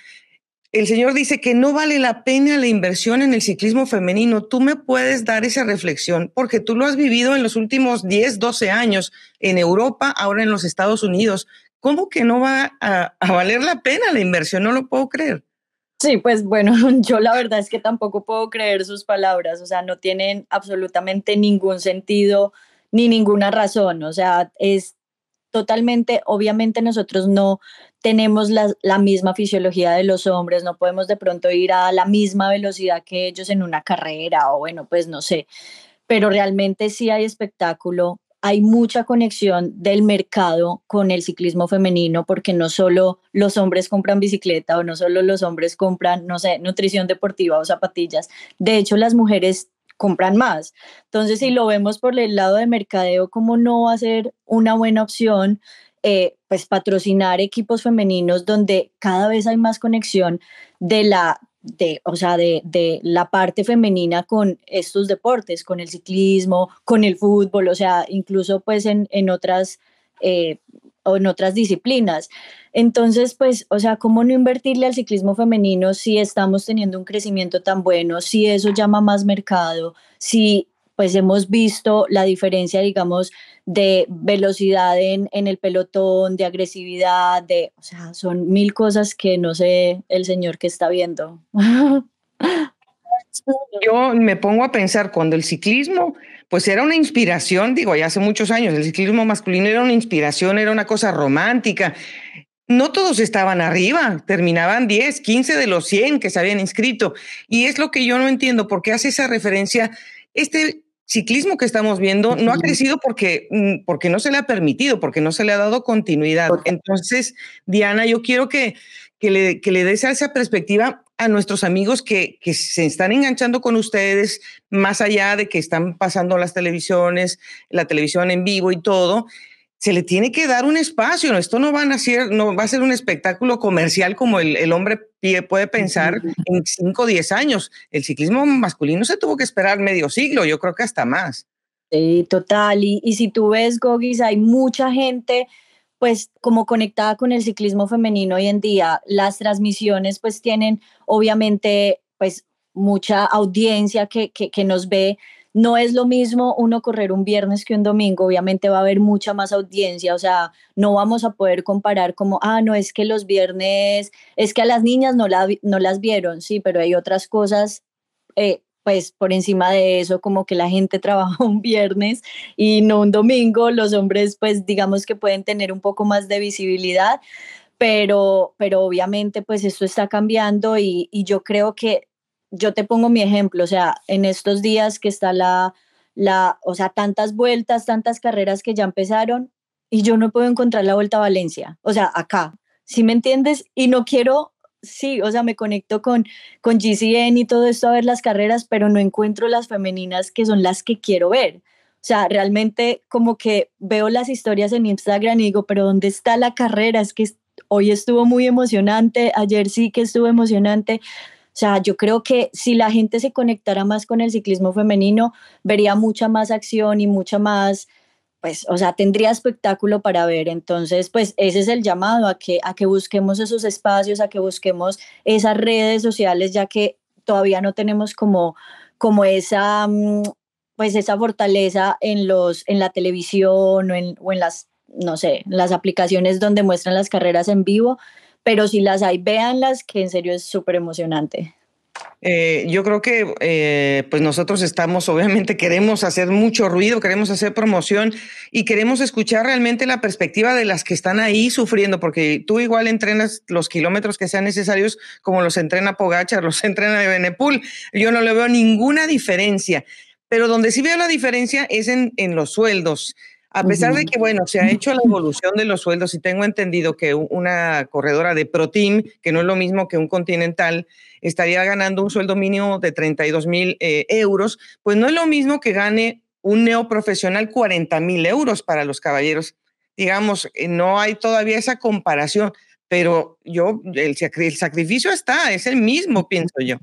el señor dice que no vale la pena la inversión en el ciclismo femenino. Tú me puedes dar esa reflexión porque tú lo has vivido en los últimos 10, 12 años en Europa, ahora en los Estados Unidos. ¿Cómo que no va a, valer la pena la inversión? No lo puedo creer. Sí, pues bueno, yo la verdad es que tampoco puedo creer sus palabras, o sea, no tienen absolutamente ningún sentido ni ninguna razón, o sea, es totalmente, obviamente nosotros no tenemos la, misma fisiología de los hombres, no podemos de pronto ir a la misma velocidad que ellos en una carrera o bueno, pues no sé, pero realmente sí hay espectáculo, hay mucha conexión del mercado con el ciclismo femenino porque no solo los hombres compran bicicleta o no solo los hombres compran, no sé, nutrición deportiva o zapatillas, de hecho las mujeres compran más. Entonces, si lo vemos por el lado de mercadeo, ¿cómo no va a ser una buena opción? Eh, pues patrocinar equipos femeninos donde cada vez hay más conexión de la, de, o sea, de, de, la parte femenina con estos deportes, con el ciclismo, con el fútbol, o sea, incluso pues en, en otras eh, o en otras disciplinas. Entonces, pues, o sea, ¿cómo no invertirle al ciclismo femenino si estamos teniendo un crecimiento tan bueno, si eso llama más mercado, si pues hemos visto la diferencia, digamos, de velocidad en, en el pelotón, de agresividad, de, o sea, son mil cosas que no sé el señor que está viendo. Yo me pongo a pensar cuando el ciclismo pues era una inspiración, digo, ya hace muchos años, el ciclismo masculino era una inspiración, era una cosa romántica. No todos estaban arriba, terminaban 10, 15 de los 100 que se habían inscrito. Y es lo que yo no entiendo, ¿por qué hace esa referencia? Este ciclismo que estamos viendo no ha crecido porque, mm, porque no se le ha permitido, porque no se le ha dado continuidad. Entonces, Diana, yo quiero que, que le, que le des esa perspectiva a nuestros amigos que, que, se están enganchando con ustedes, más allá de que están pasando las televisiones, la televisión en vivo y todo, se le tiene que dar un espacio. Esto no, van a ser, no va a ser un espectáculo comercial como el, el hombre puede pensar en 5 o 10 años. El ciclismo masculino se tuvo que esperar medio siglo, yo creo que hasta más. Sí, total. Y, y si tú ves, Gogis, hay mucha gente pues como conectada con el ciclismo femenino hoy en día, las transmisiones pues tienen obviamente pues mucha audiencia que, que, nos ve. No es lo mismo uno correr un viernes que un domingo, obviamente va a haber mucha más audiencia, o sea, no vamos a poder comparar como, ah, no, es que los viernes, es que a las niñas no, la, no las vieron, sí, pero hay otras cosas eh, pues por encima de eso, como que la gente trabaja un viernes y no un domingo, los hombres pues digamos que pueden tener un poco más de visibilidad, pero, pero obviamente pues esto está cambiando y, yo creo que yo te pongo mi ejemplo, o sea, en estos días que está la, la, o sea, tantas vueltas, tantas carreras que ya empezaron y yo no puedo encontrar la vuelta a Valencia, o sea, acá, ¿sí me entiendes? Y no quiero sí, o sea, me conecto con, con GCN y todo esto a ver las carreras, pero no encuentro las femeninas que son las que quiero ver. O sea, realmente como que veo las historias en Instagram y digo, pero ¿dónde está la carrera? Es que hoy estuvo muy emocionante, ayer sí que estuvo emocionante. O sea, yo creo que si la gente se conectara más con el ciclismo femenino, vería mucha más acción y mucha más pues, o sea, tendría espectáculo para ver. Entonces, pues ese es el llamado a que, a que busquemos esos espacios, a que busquemos esas redes sociales, ya que todavía no tenemos como, como esa, mm, pues esa fortaleza en, los, en la televisión o en, o en las, no sé, las aplicaciones donde muestran las carreras en vivo, pero si las hay, véanlas, que en serio es súper emocionante. Eh, yo creo que eh, pues nosotros estamos, obviamente queremos hacer mucho ruido, queremos hacer promoción y queremos escuchar realmente la perspectiva de las que están ahí sufriendo, porque tú igual entrenas los kilómetros que sean necesarios como los entrena Pogachar, los entrena de. Yo no le veo ninguna diferencia, pero donde sí veo la diferencia es en, en los sueldos. A pesar de que, bueno, se ha hecho la evolución de los sueldos y tengo entendido que una corredora de Pro Team, que no es lo mismo que un Continental, estaría ganando un sueldo mínimo de 32 mil eh, euros, pues no es lo mismo que gane un neoprofesional 40 mil euros para los caballeros. Digamos, eh, no hay todavía esa comparación, pero yo, el, el sacrificio está, es el mismo, pienso yo.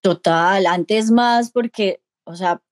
Total, antes más porque, o sea,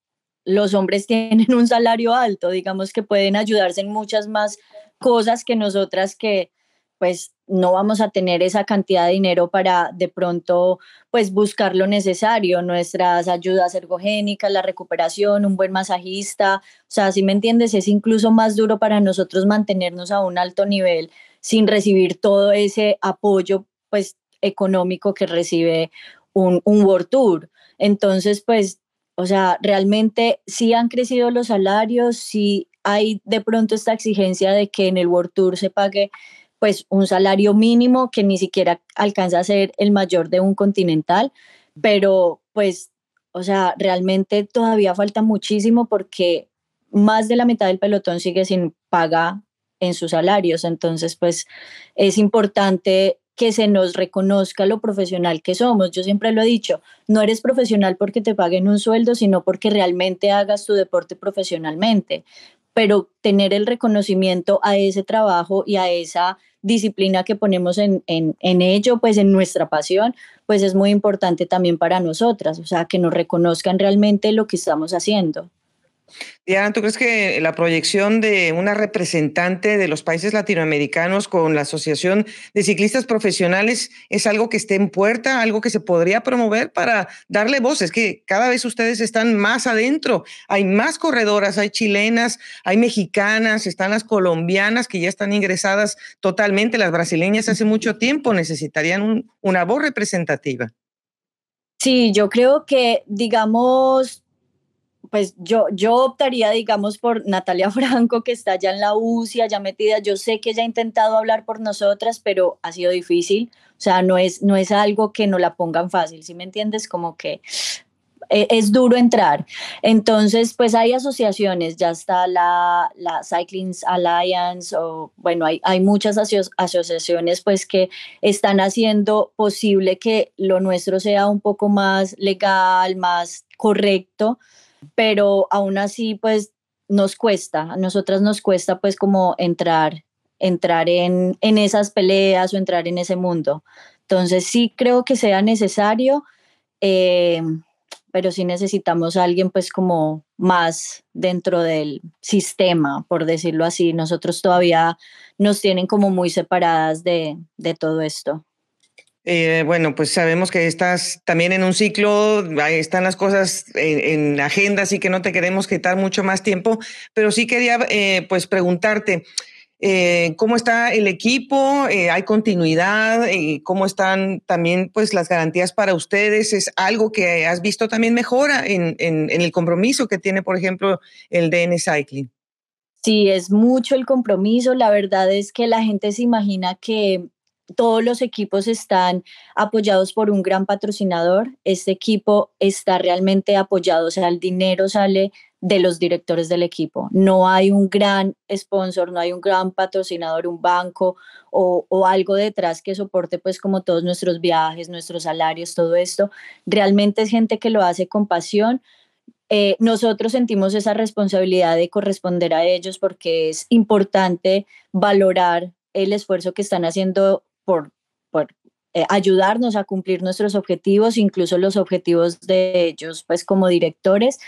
los hombres tienen un salario alto, digamos que pueden ayudarse en muchas más cosas que nosotras que pues no vamos a tener esa cantidad de dinero para de pronto pues buscar lo necesario, nuestras ayudas ergogénicas, la recuperación, un buen masajista, o sea, si me entiendes, es incluso más duro para nosotros mantenernos a un alto nivel sin recibir todo ese apoyo pues económico que recibe un, un World Tour. Entonces, pues o sea, realmente sí han crecido los salarios, sí hay de pronto esta exigencia de que en el World Tour se pague pues un salario mínimo que ni siquiera alcanza a ser el mayor de un continental, pero pues, o sea, realmente todavía falta muchísimo porque más de la mitad del pelotón sigue sin paga en sus salarios, entonces pues es importante que se nos reconozca lo profesional que somos. Yo siempre lo he dicho, no eres profesional porque te paguen un sueldo, sino porque realmente hagas tu deporte profesionalmente. Pero tener el reconocimiento a ese trabajo y a esa disciplina que ponemos en, en, ello, pues en nuestra pasión, pues es muy importante también para nosotras, o sea, que nos reconozcan realmente lo que estamos haciendo. Diana, ¿tú crees que la proyección de una representante de los países latinoamericanos con la Asociación de Ciclistas Profesionales es algo que esté en puerta, algo que se podría promover para darle voz? Es que cada vez ustedes están más adentro, hay más corredoras, hay chilenas, hay mexicanas, están las colombianas que ya están ingresadas totalmente, las brasileñas hace mucho tiempo necesitarían una voz representativa. Sí, yo creo que, digamos, pues yo, yo optaría, digamos, por Natalia Franco, que está ya en la UCI, ya metida. Yo sé que ella ha intentado hablar por nosotras, pero ha sido difícil. O sea, no es, no es algo que no la pongan fácil, ¿sí me entiendes? Como que e, es duro entrar. Entonces, pues hay asociaciones, ya está la, la Cycling Alliance, o bueno, hay, hay muchas asociaciones pues que están haciendo posible que lo nuestro sea un poco más legal, más correcto pero aún así pues nos cuesta, a nosotras nos cuesta pues como entrar, entrar en, en esas peleas o entrar en ese mundo. Entonces sí creo que sea necesario, eh, pero sí necesitamos a alguien pues como más dentro del sistema, por decirlo así. Nosotros todavía nos tienen como muy separadas de, de todo esto. Eh, bueno, pues sabemos que estás también en un ciclo, ahí están las cosas en, agenda, así que no te queremos quitar mucho más tiempo, pero sí quería eh, pues preguntarte. Eh, ¿Cómo está el equipo? ¿Hay continuidad? ¿Cómo están también pues, las garantías para ustedes? ¿Es algo que has visto también mejora en, en el compromiso que tiene, por ejemplo, el DN Cycling? Sí, es mucho el compromiso. La verdad es que la gente se imagina que todos los equipos están apoyados por un gran patrocinador. Este equipo está realmente apoyado, o sea, el dinero sale de los directores del equipo. No hay un gran sponsor, no hay un gran patrocinador, un banco o, algo detrás que soporte pues como todos nuestros viajes, nuestros salarios, todo esto. Realmente es gente que lo hace con pasión. Eh, nosotros sentimos esa responsabilidad de corresponder a ellos porque es importante valorar el esfuerzo que están haciendo por, por eh, ayudarnos a cumplir nuestros objetivos, incluso los objetivos de ellos, pues como directores,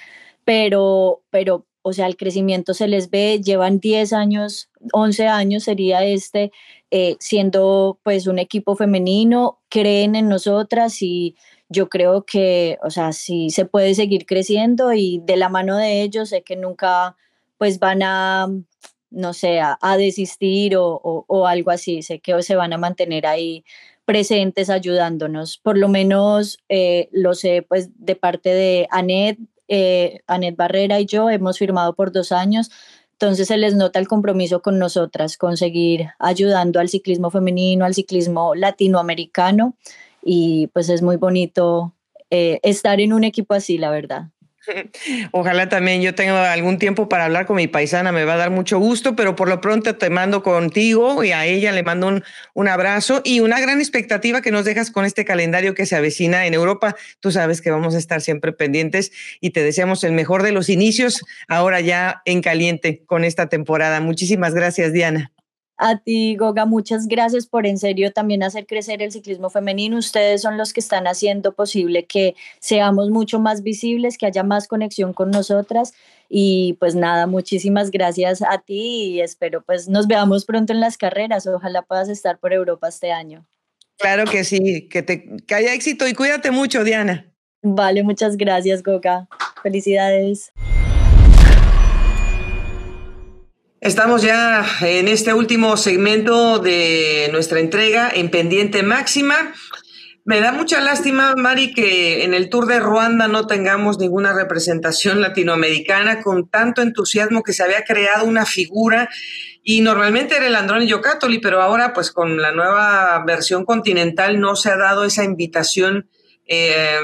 pero, pero, o sea, el crecimiento se les ve, llevan 10 años, 11 años sería este, eh, siendo pues un equipo femenino, creen en nosotras y yo creo que, o sea, sí se puede seguir creciendo y de la mano de ellos sé que nunca pues van a no sé, a, desistir o, algo así. Sé que se van a mantener ahí presentes ayudándonos. Por lo menos eh, lo sé pues de parte de Anet, eh, Anet Barrera y yo hemos firmado por dos años. Entonces se les nota el compromiso con nosotras, con seguir ayudando al ciclismo femenino, al ciclismo latinoamericano y pues es muy bonito eh, estar en un equipo así, la verdad. Ojalá también yo tenga algún tiempo para hablar con mi paisana, me va a dar mucho gusto, pero por lo pronto te mando contigo y a ella le mando un, un, abrazo y una gran expectativa que nos dejas con este calendario que se avecina en Europa. Tú sabes que vamos a estar siempre pendientes y te deseamos el mejor de los inicios, ahora ya en caliente con esta temporada. Muchísimas gracias, Diana. A ti, Goga, muchas gracias por en serio también hacer crecer el ciclismo femenino. Ustedes son los que están haciendo posible que seamos mucho más visibles, que haya más conexión con nosotras. Y pues nada, muchísimas gracias a ti y espero pues nos veamos pronto en las carreras. Ojalá puedas estar por Europa este año. Claro que sí, que, te, que haya éxito y cuídate mucho, Diana. Vale, muchas gracias, Goga. Felicidades. Estamos ya en este último segmento de nuestra entrega en pendiente máxima. Me da mucha lástima, Mari, que en el Tour de Ruanda no tengamos ninguna representación latinoamericana con tanto entusiasmo que se había creado una figura y normalmente era el Androni Giocattoli, pero ahora pues con la nueva versión continental no se ha dado esa invitación eh,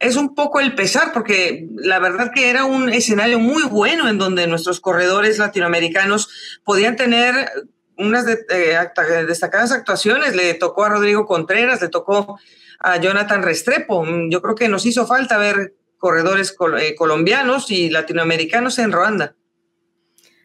es un poco el pesar, porque la verdad que era un escenario muy bueno en donde nuestros corredores latinoamericanos podían tener unas eh, destacadas actuaciones. Le tocó a Rodrigo Contreras, le tocó a Jonathan Restrepo. Yo creo que nos hizo falta ver corredores eh, colombianos y latinoamericanos en Ruanda.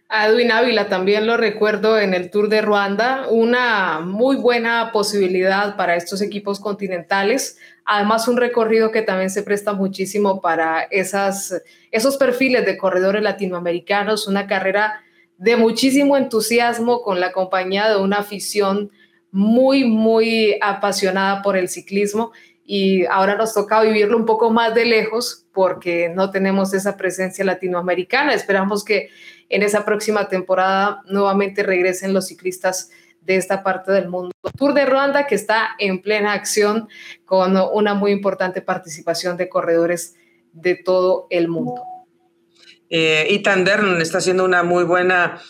A Edwin Ávila también lo recuerdo en el Tour de Ruanda, una muy buena posibilidad para estos equipos continentales. Además, un recorrido que también se presta muchísimo para esas, esos perfiles de corredores latinoamericanos, una carrera de muchísimo entusiasmo con la compañía de una afición muy, muy apasionada por el ciclismo y ahora nos toca vivirlo un poco más de lejos porque no tenemos esa presencia latinoamericana. Esperamos que en esa próxima temporada nuevamente regresen los ciclistas de esta parte del mundo. Tour de Ruanda que está en plena acción con una muy importante participación de corredores de todo el mundo. Eh, Vernon está haciendo una muy buena,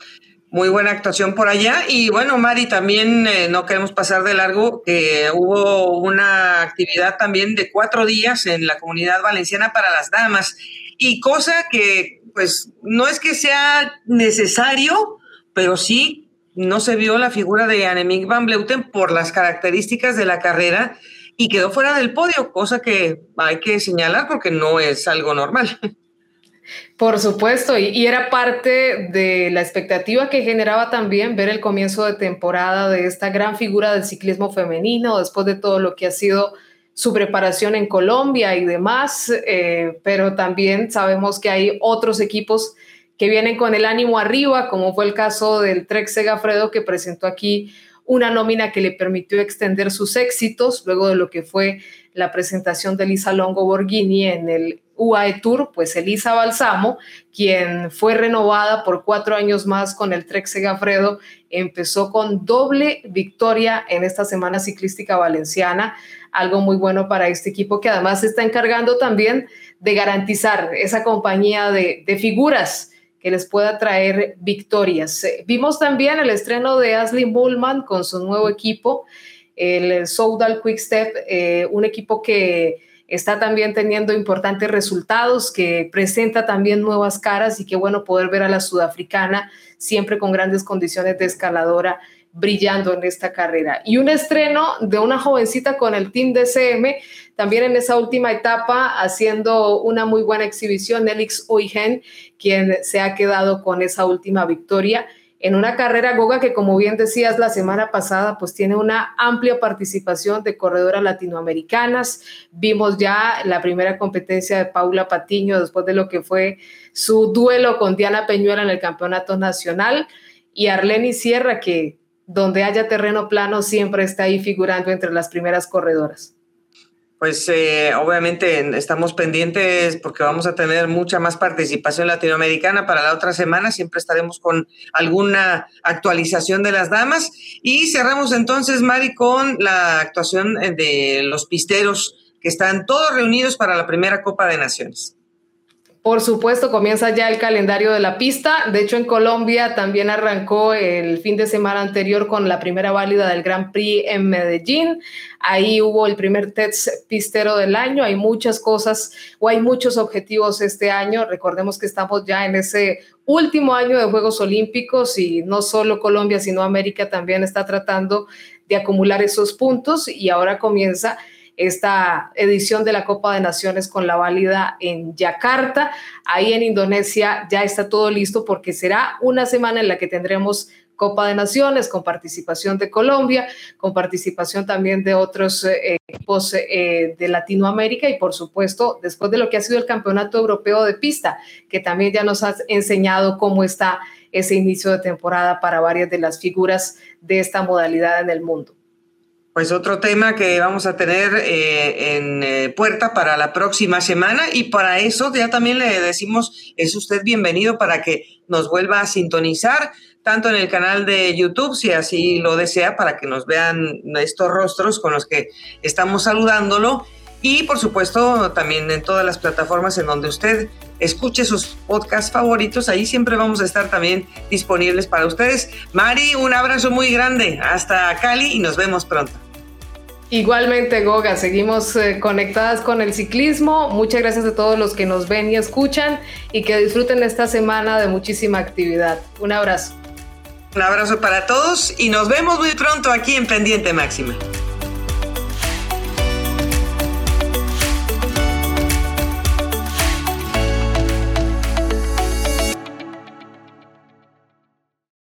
muy buena actuación por allá. Y bueno, Mari, también eh, no queremos pasar de largo que hubo una actividad también de cuatro días en la comunidad valenciana para las damas. Y cosa que, pues, no es que sea necesario, pero sí no se vio la figura de Annemiek van Bleuten por las características de la carrera y quedó fuera del podio, cosa que hay que señalar porque no es algo normal. Por supuesto, y, era parte de la expectativa que generaba también ver el comienzo de temporada de esta gran figura del ciclismo femenino, después de todo lo que ha sido su preparación en Colombia y demás, eh, pero también sabemos que hay otros equipos que vienen con el ánimo arriba, como fue el caso del Trek Segafredo, que presentó aquí una nómina que le permitió extender sus éxitos luego de lo que fue la presentación de Elisa Longo Borghini en el UAE Tour, pues Elisa Balsamo, quien fue renovada por cuatro años más con el Trek Segafredo, empezó con doble victoria en esta semana ciclística valenciana, algo muy bueno para este equipo que además se está encargando también de garantizar esa compañía de, figuras que les pueda traer victorias. Eh, vimos también el estreno de Ashley Bullman con su nuevo equipo, el Soudal Quickstep, eh, un equipo que está también teniendo importantes resultados, que presenta también nuevas caras y qué bueno poder ver a la sudafricana siempre con grandes condiciones de escaladora brillando en esta carrera. Y un estreno de una jovencita con el team DCM, también en esa última etapa, haciendo una muy buena exhibición, Elix Oigen, quien se ha quedado con esa última victoria en una carrera Goga que, como bien decías la semana pasada, pues tiene una amplia participación de corredoras latinoamericanas. Vimos ya la primera competencia de Paula Patiño después de lo que fue su duelo con Diana Peñuela en el Campeonato Nacional y Arleni Sierra, que donde haya terreno plano siempre está ahí figurando entre las primeras corredoras. Pues eh, obviamente estamos pendientes porque vamos a tener mucha más participación latinoamericana para la otra semana. Siempre estaremos con alguna actualización de las damas. Y cerramos entonces, Mari, con la actuación de los pisteros que están todos reunidos para la primera Copa de Naciones. Por supuesto, comienza ya el calendario de la pista. De hecho, en Colombia también arrancó el fin de semana anterior con la primera válida del Grand Prix en Medellín. Ahí hubo el primer test pistero del año. Hay muchas cosas o hay muchos objetivos este año. Recordemos que estamos ya en ese último año de Juegos Olímpicos y no solo Colombia, sino América también está tratando de acumular esos puntos y ahora comienza esta edición de la Copa de Naciones con la válida en Yakarta. Ahí en Indonesia ya está todo listo porque será una semana en la que tendremos Copa de Naciones con participación de Colombia, con participación también de otros eh, equipos eh, de Latinoamérica y por supuesto después de lo que ha sido el Campeonato Europeo de Pista, que también ya nos ha enseñado cómo está ese inicio de temporada para varias de las figuras de esta modalidad en el mundo. Pues otro tema que vamos a tener eh, en eh, puerta para la próxima semana y para eso ya también le decimos, es usted bienvenido para que nos vuelva a sintonizar tanto en el canal de YouTube, si así lo desea, para que nos vean estos rostros con los que estamos saludándolo y por supuesto también en todas las plataformas en donde usted escuche sus podcasts favoritos, ahí siempre vamos a estar también disponibles para ustedes. Mari, un abrazo muy grande hasta Cali y nos vemos pronto. Igualmente, Goga, seguimos eh, conectadas con el ciclismo. Muchas gracias a todos los que nos ven y escuchan y que disfruten esta semana de muchísima actividad. Un abrazo. Un abrazo para todos y nos vemos muy pronto aquí en Pendiente Máxima.